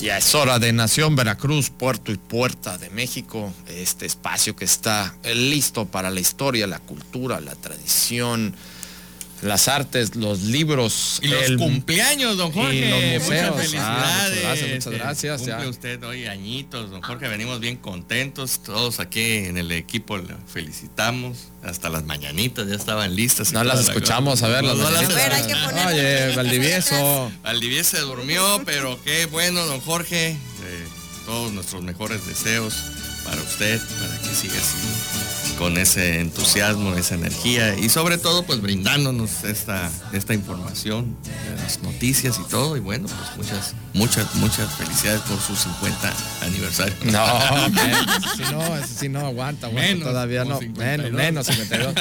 Ya es hora de Nación Veracruz, Puerto y Puerta de México, este espacio que está listo para la historia, la cultura, la tradición, las artes, los libros. Y los cumpleaños, don Jorge. Y los museos. Muchas Ah, felicidades. muchas gracias, muchas Este, gracias, Cumple ya. usted hoy añitos, don Jorge. Venimos bien contentos. Todos aquí en el equipo le felicitamos. Hasta las mañanitas ya estaban listas. No las la escuchamos, a ver, las No, no las ver, hay que escuchamos. poner- Oye, Valdivieso. Valdivieso se durmió, pero qué bueno, don Jorge. Eh, todos nuestros mejores deseos para usted, para que siga así, con ese entusiasmo, esa energía y sobre todo pues brindándonos esta, esta información, de las noticias y todo. Y bueno, pues muchas, muchas, muchas felicidades por su 50 aniversario. No, menos, si no, sí no aguanta, aguanta Menos, todavía no, 52. menos, menos 52.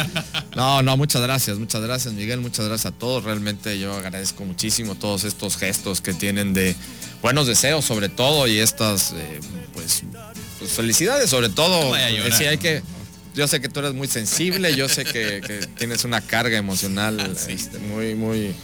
No, no, muchas gracias, muchas gracias Miguel, muchas gracias a todos. Realmente yo agradezco muchísimo todos estos gestos que tienen de buenos deseos sobre todo y estas, eh, pues, pues, felicidades sobre todo. No Eh, sí, hay que, yo sé que tú eres muy sensible, yo sé que, que tienes una carga emocional este, muy, muy,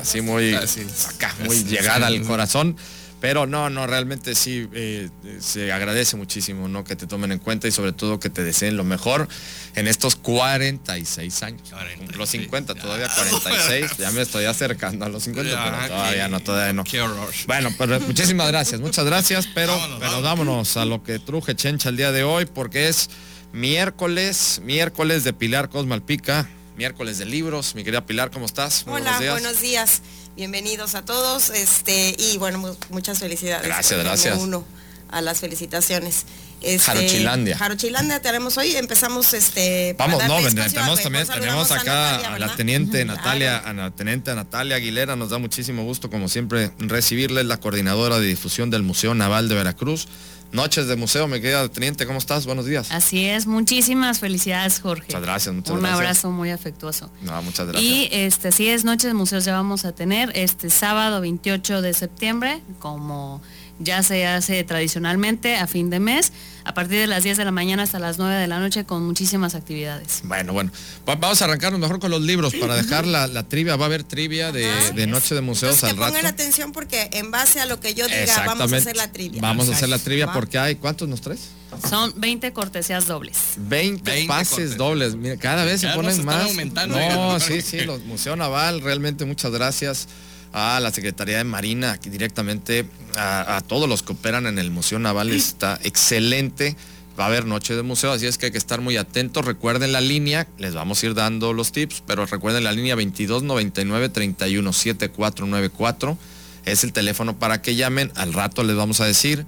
así muy, Así, acá, muy así, llegada al corazón. Pero no, no, realmente sí eh, se agradece muchísimo, ¿no? Que te tomen en cuenta y sobre todo que te deseen lo mejor en estos 46 años. 46. Cumplo 50, todavía 46, ya me estoy acercando a los 50, Ah, pero todavía no, todavía no. Qué horror. Bueno, pero muchísimas gracias, muchas gracias, pero, Vámonos, pero vámonos a lo que truje Chencha el día de hoy, porque es miércoles, miércoles de Pilar Cosmalpica, miércoles de libros. Mi querida Pilar, ¿cómo estás? Muy Hola, días. buenos días. Bienvenidos a todos. Este, y bueno, mu- muchas felicidades. Gracias, gracias. uno a las felicitaciones. Este, Jarochilandia. Jarochilandia tenemos hoy. Empezamos este. Vamos, no, tenemos también, tenemos acá Natalia, a la teniente. Natalia, a la teniente Natalia Aguilera, nos da muchísimo gusto, como siempre, recibirle, la coordinadora de difusión del Museo Naval de Veracruz. Noches de museo, mi querida teniente, ¿cómo estás? Buenos días. Así es, muchísimas felicidades, Jorge. Muchas gracias, muchas Un gracias. abrazo muy afectuoso. No, muchas gracias. Y este, así es, Noche de Museos ya vamos a tener este sábado 28 de septiembre, como ya se hace tradicionalmente a fin de mes, a partir de las 10 de la mañana hasta las 9 de la noche con muchísimas actividades. Bueno, bueno, Va- vamos a arrancarnos mejor con los libros para dejar la, la trivia. Va a haber trivia de, de Noche de Museos Entonces, que al rato. pongan atención porque en base a lo que yo diga vamos a hacer la trivia. Vamos a hacer la trivia porque hay, ¿cuántos nos traes? Son 20 cortesías dobles. 20, 20 pases cortes. dobles. Mira, cada vez se ponen más. aumentando, no, sí, sí, los Museo Naval, realmente muchas gracias a la Secretaría de Marina, aquí directamente a, a todos los que operan en el Museo Naval, está excelente. Va a haber noche de museo, así es que hay que estar muy atentos. Recuerden la línea, les vamos a ir dando los tips, pero recuerden la línea 2299 317494 es el teléfono para que llamen. Al rato les vamos a decir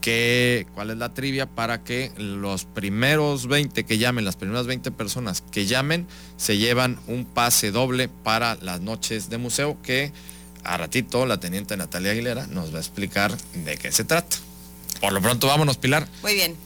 que, cuál es la trivia para que los primeros 20 que llamen, las primeras 20 personas que llamen, se llevan un pase doble para las noches de museo que a ratito la teniente Natalia Aguilera nos va a explicar de qué se trata. Por lo pronto vámonos, Pilar. Muy bien,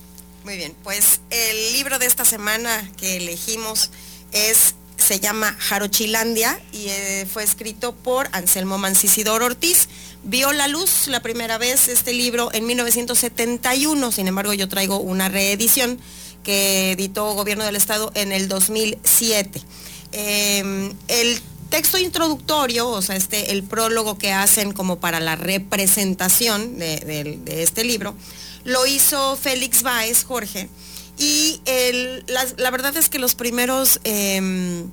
muy bien. Pues el libro de esta semana que elegimos es se llama Jarochilandia y eh, fue escrito por Anselmo Mancisidor Ortiz. Vio la luz la primera vez este libro en 1971, sin embargo yo traigo una reedición que editó Gobierno del Estado en el 2007. Eh, el texto introductorio, o sea, este, el prólogo que hacen como para la representación de, este libro, lo hizo Félix Báez, Jorge, y la verdad es que los primeros, em,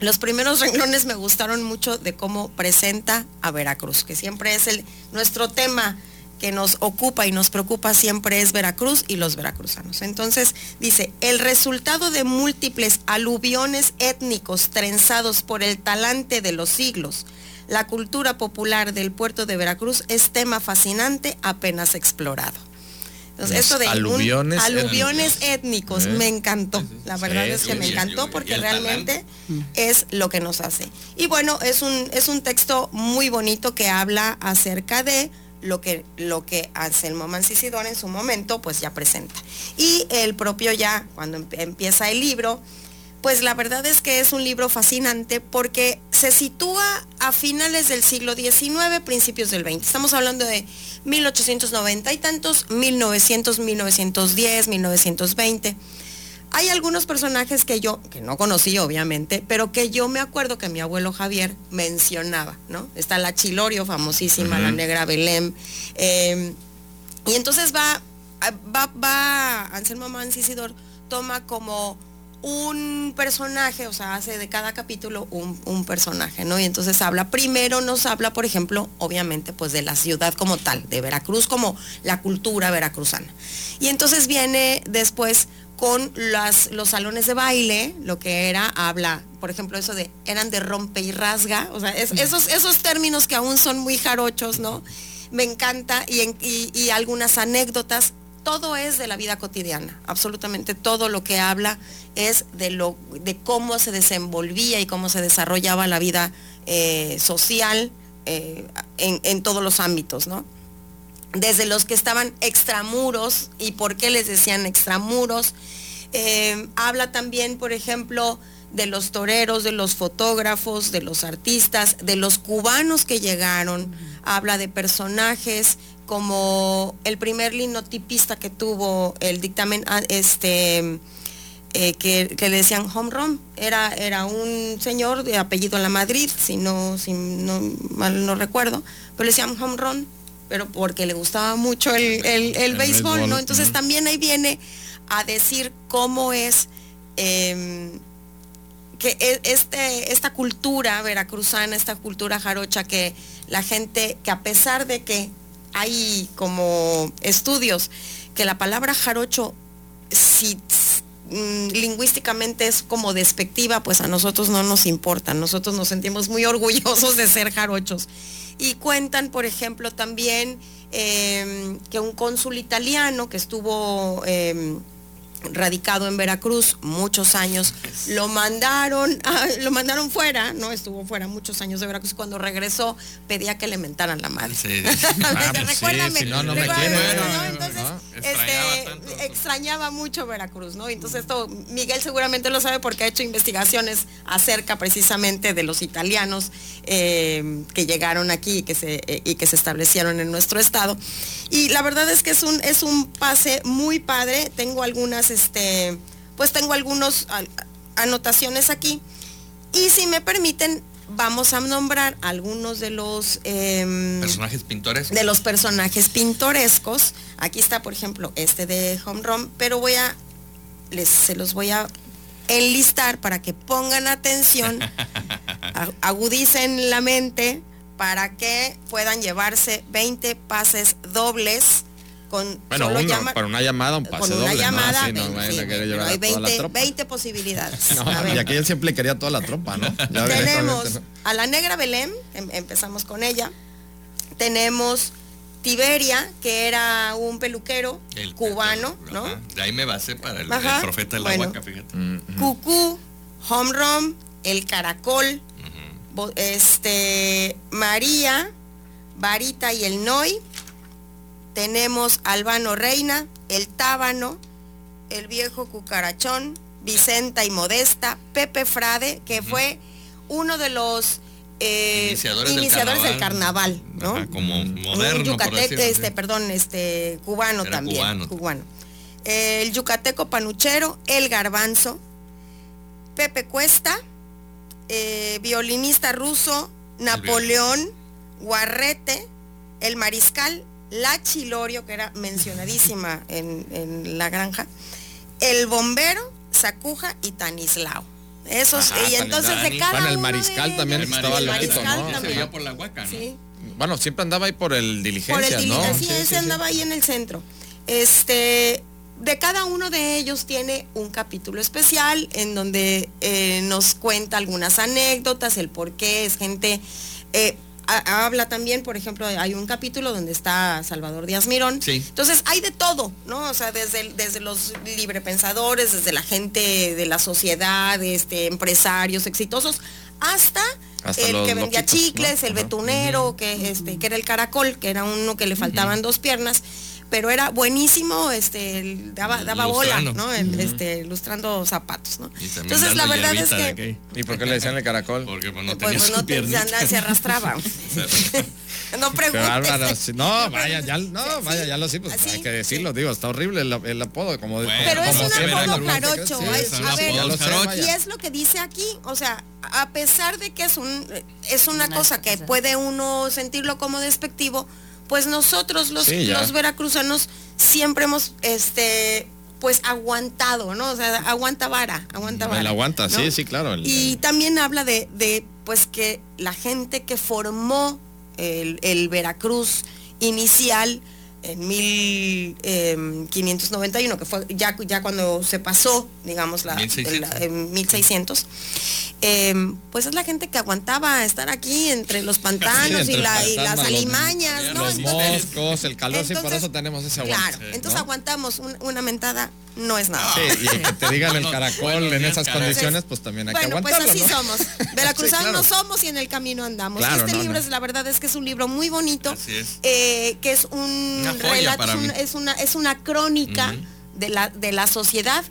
los primeros renglones me gustaron mucho de cómo presenta a Veracruz, que siempre es el, nuestro tema que nos ocupa y nos preocupa siempre es Veracruz y los veracruzanos. Entonces dice, el resultado de múltiples aluviones étnicos trenzados por el talante de los siglos, la cultura popular del puerto de Veracruz es tema fascinante apenas explorado. Entonces, esto de un- aluviones étnicos, ¿Eh? me encantó. La verdad Sí, es que sí, me encantó porque realmente es lo que nos hace. Y bueno, es un, es un texto muy bonito que habla acerca de lo que, lo que Anselmo Mancisidor en su momento pues ya presenta. Y el propio ya, cuando empieza el libro, pues la verdad es que es un libro fascinante porque se sitúa a finales del siglo XIX, principios del XX. Estamos hablando de 1890 y tantos, 1900, 1910, 1920. Hay algunos personajes que yo, que no conocí obviamente, pero que yo me acuerdo que mi abuelo Javier mencionaba, ¿no? Está la Chilorio, famosísima, la negra Belém. Eh, y entonces va, va, va, Anselmo Mancisidor toma como un personaje, o sea, hace de cada capítulo un, personaje, ¿no? Y entonces habla, primero nos habla, por ejemplo, obviamente, pues de la ciudad como tal, de Veracruz como la cultura veracruzana. Y entonces viene después con las, los salones de baile, lo que era, habla, por ejemplo, eso de, eran de rompe y rasga, o sea, esos, esos términos que aún son muy jarochos, ¿no? Me encanta y, y algunas anécdotas todo es de la vida cotidiana, absolutamente todo lo que habla es de, lo, de cómo se desenvolvía y cómo se desarrollaba la vida eh, social eh, en, todos los ámbitos, ¿no? Desde los que estaban extramuros y por qué les decían extramuros. Eh, habla también, por ejemplo, de los toreros, de los fotógrafos, de los artistas, de los cubanos que llegaron. Habla de personajes como el primer linotipista que tuvo el dictamen, ah, este, eh, que, le decían home run, era, era un señor de apellido en la Madrid, si no, si no mal no recuerdo, pero le decían home run, pero porque le gustaba mucho el, béisbol, ¿no? Entonces también ahí viene a decir cómo es em, que e, este, esta cultura veracruzana, esta cultura jarocha que la gente, que a pesar de que hay como estudios que la palabra jarocho, si mm, lingüísticamente es como despectiva, pues a nosotros no nos importa. Nosotros nos sentimos muy orgullosos de ser jarochos. Y cuentan, por ejemplo, también em, que un cónsul italiano que estuvo... Em, radicado en Veracruz muchos años, lo mandaron, lo mandaron fuera, no estuvo fuera muchos años de Veracruz, cuando regresó pedía que le mentaran la madre. Sí. Ah, pues recuérdame, no, no me Entonces, este, extrañaba, mucho Veracruz, ¿no? Entonces esto, Miguel seguramente lo sabe porque ha hecho investigaciones acerca precisamente de los italianos eh, que llegaron aquí y que, se, eh, y que se establecieron en nuestro estado. Y la verdad es que es un, es un pase muy padre. Tengo algunas, este, pues tengo algunas anotaciones aquí. Y si me permiten, vamos a nombrar algunos de los em, personajes pintores. De los personajes pintorescos. Aquí está, por ejemplo, este de Home Run, pero voy a, les, se los voy a enlistar para que pongan atención, agudicen la mente para que puedan llevarse 20 pases dobles con bueno, para una llamada un pase con una llamada hay 20, posibilidades y aquí él siempre quería toda la tropa no tenemos a la negra Belén em, empezamos con ella. Tenemos Tiberia, que era un peluquero cubano, ¿no? De ahí me basé para el, profeta de la huaca, fíjate. Cucú, Home Run, el caracol, este, María, Varita y el Noy. Tenemos Albano Reina, el Tábano, el viejo Cucarachón, Vicenta y Modesta, Pepe Frade, que fue uno de los eh, iniciadores, del carnaval, ¿no? como moderno. yucateco, este, perdón, este, cubano también. Cubano. el yucateco panuchero, el garbanzo, Pepe Cuesta, eh, violinista ruso, Napoleón, Guarrete, el mariscal, la Chilorio, que era mencionadísima en, la granja, el bombero, Sacuja y Tanislao. Esos, y entonces de cada bueno, el mariscal también estaba el ¿no? También. por la huaca, ¿no? Bueno, siempre andaba ahí por el diligencia, ¿no? Sí, sí, sí, andaba ahí en el centro. Este, de cada uno de ellos tiene un capítulo especial en donde eh, nos cuenta algunas anécdotas, el por qué es gente... Eh, habla también, por ejemplo, hay un capítulo donde está Salvador Díaz Mirón. Entonces hay de todo, ¿no? O sea, desde, desde los librepensadores, desde la gente de la sociedad, este, empresarios exitosos, hasta, Hasta el que vendía loquitos, chicles, ¿no? el betunero, que este, que era el caracol, que era uno que le faltaban dos piernas, pero era buenísimo, este, el- daba, daba bola. ¿no? El, este, lustrando zapatos, ¿no? Entonces la verdad es que. ¿Y por qué le decían el caracol? Porque pues, no pues, tenía pues, no te- anda- se arrastraba. no preguntes. No, vaya, ya, no, vaya, ya lo sí, pues Así, hay que decirlo, digo, está horrible el, el apodo, como Bueno, Pero es un apodo jarocho. Sí, a ver, ya y es lo que dice aquí, o sea, a pesar de que es un es una Una cosa que puede uno sentirlo como despectivo, pues nosotros los, Sí, los veracruzanos siempre hemos este pues aguantado, ¿no? O sea, aguanta vara, aguanta vara. Él aguanta, ¿no? sí, sí, claro. el- Y también habla de, de, pues que la gente que formó el, el Veracruz inicial en 1591, que fue ya, ya cuando se pasó, digamos, la, 1600. la- en 1600, eh, pues es la gente que aguantaba estar aquí entre los pantanos Sí, y, entre la, los y las alimañas, los- ¿no? Los Entonces- moscos, el calor, sí, por entonces, eso tenemos ese aguante. Claro, entonces ¿no? aguantamos un- una mentada, no es nada. Sí, y que te digan el caracol en esas caracol. condiciones, pues también hay bueno, que pues aguantarlo, así ¿no? somos. Veracruzanos Sí, claro. somos y en el camino andamos. Claro, este no, libro no. es la verdad es que es un libro muy bonito, Así es. eh, que es un relato, un- es una es una crónica de la de la sociedad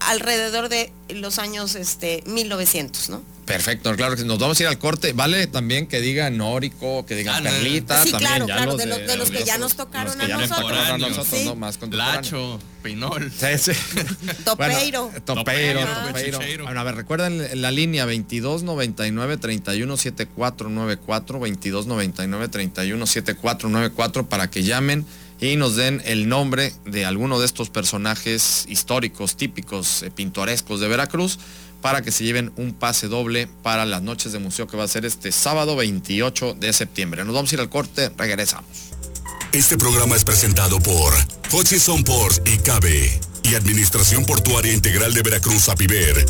alrededor de los años este 1900, ¿no? Perfecto, claro que nos vamos a ir al corte. Vale también que diga Nórico, que diga Ah, Perlita, Sí, también claro, ya claro, los de los- de los que ya nos tocaron los que a ya nos nosotros. a nosotros, Sí. ¿no? Más. Lacho, Pinol. Sí, sí. Topeiro. Bueno, topeiro, Topeiro, topeiro. Bueno, a ver, recuerden la línea 2299 317494 2299 317494 para que llamen y nos den el nombre de alguno de estos personajes históricos, típicos, eh, pintorescos de Veracruz para que se lleven un pase doble para las noches de museo que va a ser este sábado 28 de septiembre. Nos vamos a ir al corte, regresamos. Este programa es presentado por Hutchison Ports y Cabe y Administración Portuaria Integral de Veracruz, Apiver.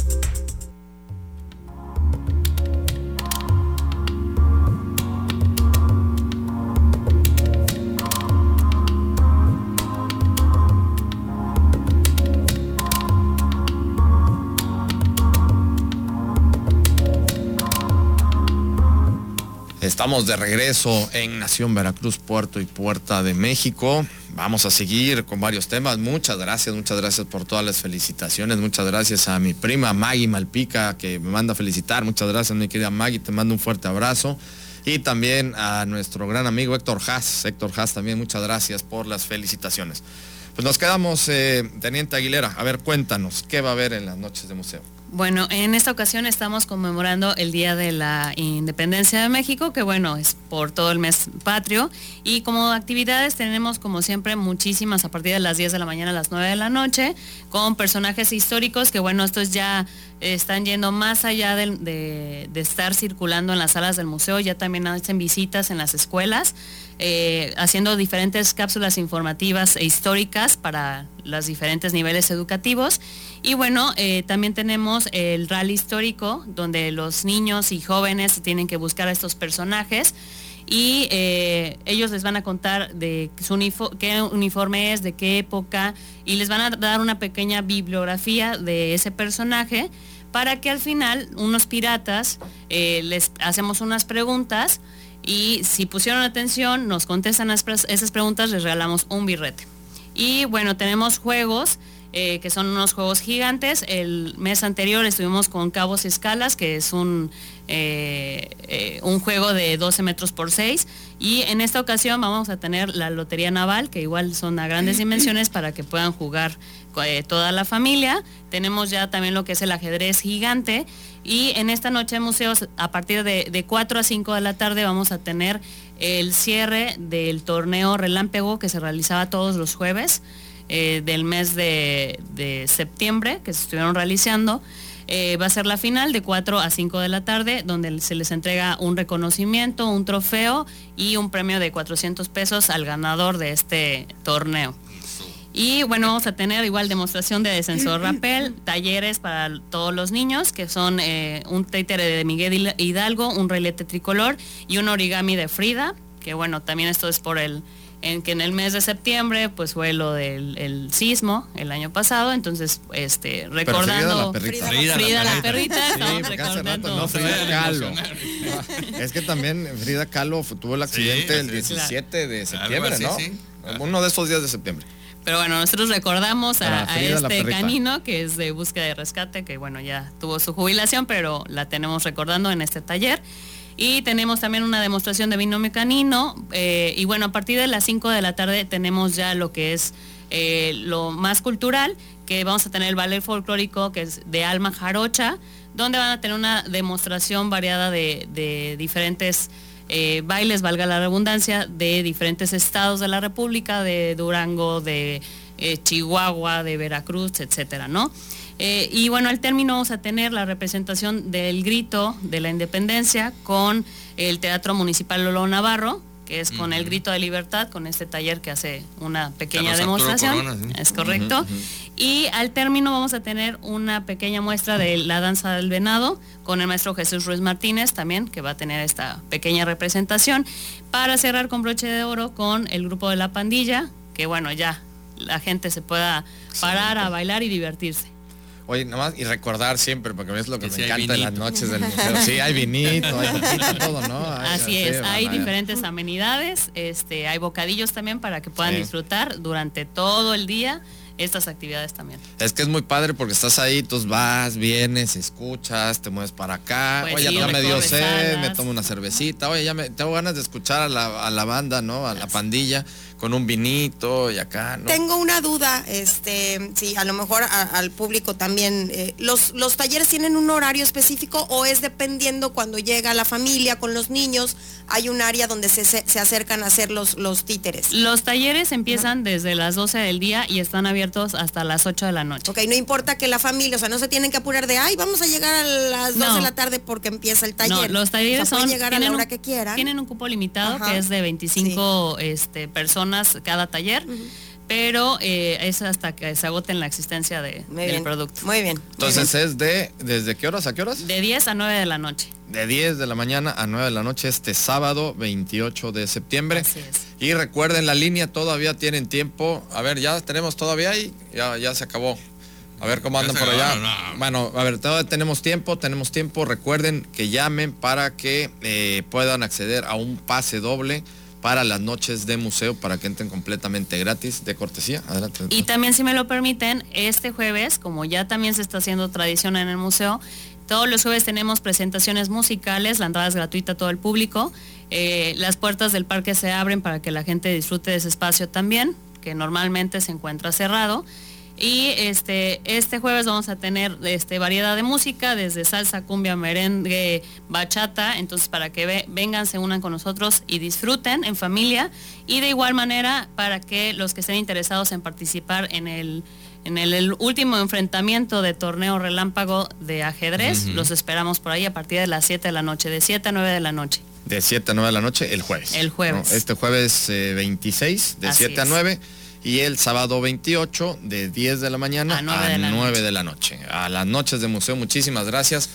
Estamos de regreso en Nación Veracruz, Puerto y Puerta de México. Vamos a seguir con varios temas. Muchas gracias, muchas gracias por todas las felicitaciones. Muchas gracias a mi prima Maggie Malpica que me manda a felicitar. Muchas gracias, mi querida Maggie. Te mando un fuerte abrazo. Y también a nuestro gran amigo Héctor Haas. Héctor Haas también, muchas gracias por las felicitaciones. Pues nos quedamos, eh, Teniente Aguilera. A ver, cuéntanos, ¿qué va a haber en las noches de museo? Bueno, en esta ocasión estamos conmemorando el Día de la Independencia de México, que bueno, es por todo el mes patrio. Y como actividades tenemos, como siempre, muchísimas a partir de las 10 de la mañana a las 9 de la noche, con personajes históricos que bueno, estos ya están yendo más allá de, de estar circulando en las salas del museo, ya también hacen visitas en las escuelas. Eh, haciendo diferentes cápsulas informativas e históricas para los diferentes niveles educativos. Y bueno, eh, también tenemos el rally histórico, donde los niños y jóvenes tienen que buscar a estos personajes y eh, ellos les van a contar de su qué uniforme es, de qué época, y les van a dar una pequeña bibliografía de ese personaje para que al final unos piratas les hacemos unas preguntas y si pusieron atención, nos contestan esas preguntas, les regalamos un birrete. Y bueno, tenemos juegos, eh, que son unos juegos gigantes. El mes anterior estuvimos con Cabos y Escalas, que es un, eh, eh, un juego de 12 metros por 6. Y en esta ocasión vamos a tener la Lotería Naval, que igual son a grandes dimensiones para que puedan jugar toda la familia. Tenemos ya también lo que es el ajedrez gigante. Y en esta noche de museos, a partir de, de 4 a 5 de la tarde, vamos a tener el cierre del torneo Relámpago que se realizaba todos los jueves eh, del mes de, de septiembre, que se estuvieron realizando. Eh, va a ser la final de 4 a 5 de la tarde, donde se les entrega un reconocimiento, un trofeo y un premio de 400 pesos al ganador de este torneo. Y bueno, vamos a tener igual demostración de descensor rapel, talleres para todos los niños, que son eh, un títere de Miguel Hidalgo, un relete tricolor y un origami de Frida, que bueno, también esto es por el, en que en el mes de septiembre pues fue lo del el sismo el año pasado, entonces este recordando Frida la perrita. Frida, Frida la la perrita, Sí, porque hace rato recordando. no, Frida Kahlo. emocionar. Es que también Frida Kahlo tuvo el accidente el sí. 17 de septiembre, así, ¿no? sí. Uno de esos días de septiembre. Pero bueno, nosotros recordamos a, este canino que es de búsqueda y rescate, que bueno, ya tuvo su jubilación, pero la tenemos recordando en este taller. Y tenemos también una demostración de binomio canino. eh, y bueno, a partir de las 5 de la tarde tenemos ya lo que es eh, lo más cultural, que vamos a tener el ballet folclórico, que es de Alma Jarocha, donde van a tener una demostración variada de, de diferentes eh, bailes, valga la redundancia, de diferentes estados de la República, de Durango, de eh, Chihuahua, de Veracruz, etcétera, ¿no? Eh, y bueno, al término vamos a tener la representación del grito de la independencia con el Teatro Municipal Lolo Navarro, que es con el grito de libertad, con este taller que hace una pequeña demostración. Corona, sí. Es correcto. Y al término vamos a tener una pequeña muestra de la danza del venado con el maestro Jesús Ruiz Martínez también, que va a tener esta pequeña representación, para cerrar con broche de oro con el grupo de la pandilla, que bueno, ya la gente se pueda parar a bailar y divertirse. Oye, nada más y recordar siempre, porque es lo que Que me sí encanta en las noches del museo. Sí, hay vinito, hay vinito, todo, ¿no? Hay- Así sí, es, hay diferentes amenidades, este, hay bocadillos también para que puedan Sí. disfrutar durante todo el día estas actividades también. Es que es muy padre porque estás ahí, tú vas, vienes, escuchas, te mueves para acá. Pues Oye, sí, ya me dio sed, me tomo una cervecita. Oye, ya me tengo ganas de escuchar a la, a la banda, ¿no? A la pandilla con un vinito y acá, ¿no? Tengo una duda, este, sí, a lo mejor a- al público también. eh, los, ¿Los talleres tienen un horario específico o es dependiendo cuando llega la familia con los niños? Hay un área donde se, se, se acercan a hacer los, los títeres. Los talleres empiezan desde las 12 del día y están abiertos hasta las 8 de la noche. Ok, no importa que la familia, o sea, no se tienen que apurar de, ay, vamos a llegar a las 2 No. de la tarde porque empieza el No, taller. los talleres O sea, pueden son llegar a la tienen hora un- que quieran. Tienen un cupo limitado Ajá. que es de 25 este, personas cada taller, pero eh, es hasta que se agoten la existencia de, Muy del bien. producto. Muy bien. muy Entonces bien. es de, ¿desde qué horas a qué horas? De 10 a 9 de la noche. De 10 de la mañana a 9 de la noche este sábado 28 de septiembre. Así es. Y recuerden, la línea todavía tienen tiempo. A ver, ya tenemos todavía ahí. Ya, ya se acabó. A ver cómo andan por allá. no. Bueno, a ver, todavía tenemos tiempo, tenemos tiempo. Recuerden que llamen para que eh, puedan acceder a un pase doble para las noches de museo para que entren completamente gratis de cortesía. Adelante. Y también, si me lo permiten, este jueves, como ya también se está haciendo tradición en el museo, todos los jueves tenemos presentaciones musicales, la entrada es gratuita a todo el público. Eh, las puertas del parque se abren para que la gente disfrute de ese espacio también, que normalmente se encuentra cerrado. Y este, este jueves vamos a tener este, variedad de música, desde salsa, cumbia, merengue, bachata, entonces para que ve- vengan, se unan con nosotros y disfruten en familia. Y de igual manera, para que los que estén interesados en participar en el, en el, el último enfrentamiento de torneo relámpago de ajedrez, los esperamos por ahí a partir de las 7 de la noche, de 7 a 9 de la noche. De 7 a 9 de la noche el jueves. El jueves. ¿no? Este jueves eh, 26 de Así 7 a es. 9 y el sábado 28 de 10 de la mañana A nueve de la 9 noche. de la noche. A las noches de museo, muchísimas gracias.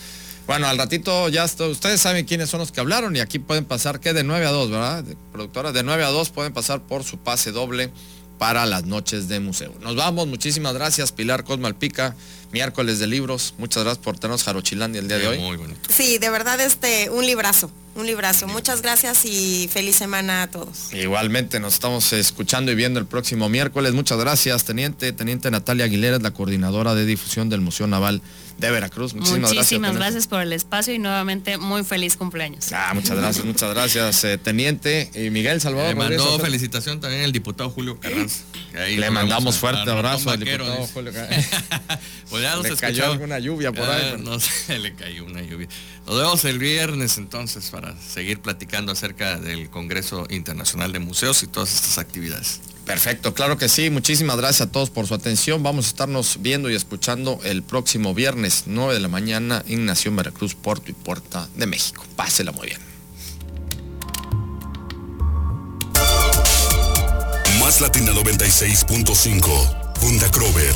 Bueno, al ratito ya está- ustedes saben quiénes son los que hablaron y aquí pueden pasar que de 9 a 2, ¿verdad? De- productora, de 9 a 2 pueden pasar por su pase doble para las noches de museo. Nos vamos, muchísimas gracias Pilar Cosmalpica, miércoles de libros. Muchas gracias por tenernos Jarochilandia el día de hoy. Muy bonito. Sí, de verdad, este, un librazo, un librazo. Muchas gracias y feliz semana a todos. Igualmente nos estamos escuchando y viendo el próximo miércoles. Muchas gracias, teniente. Teniente Natalia Aguilera es la coordinadora de difusión del Museo Naval de Veracruz. Muchísimas, Muchísimas gracias. gracias, por el espacio y nuevamente muy feliz cumpleaños. teniente. Ah, muchas gracias, muchas gracias, eh, teniente. Y Miguel Salvador. Le mandó Rodríguez, felicitación también el diputado Julio Carranza. Le mandamos fuerte abrazo al diputado. Julio Ca- Pues ya nos Le cayó alguna lluvia por ahí, Ah, pero- No sé, le cayó una lluvia. Nos vemos el viernes entonces para seguir platicando acerca del Congreso Internacional de Museos y todas estas actividades. Perfecto, claro que sí. Muchísimas gracias a todos por su atención. Vamos a estarnos viendo y escuchando el próximo viernes 9 de la mañana en Nación Veracruz, Puerto y Puerta de México. Pásela muy bien. Más Latina 96.5, Funda Crover,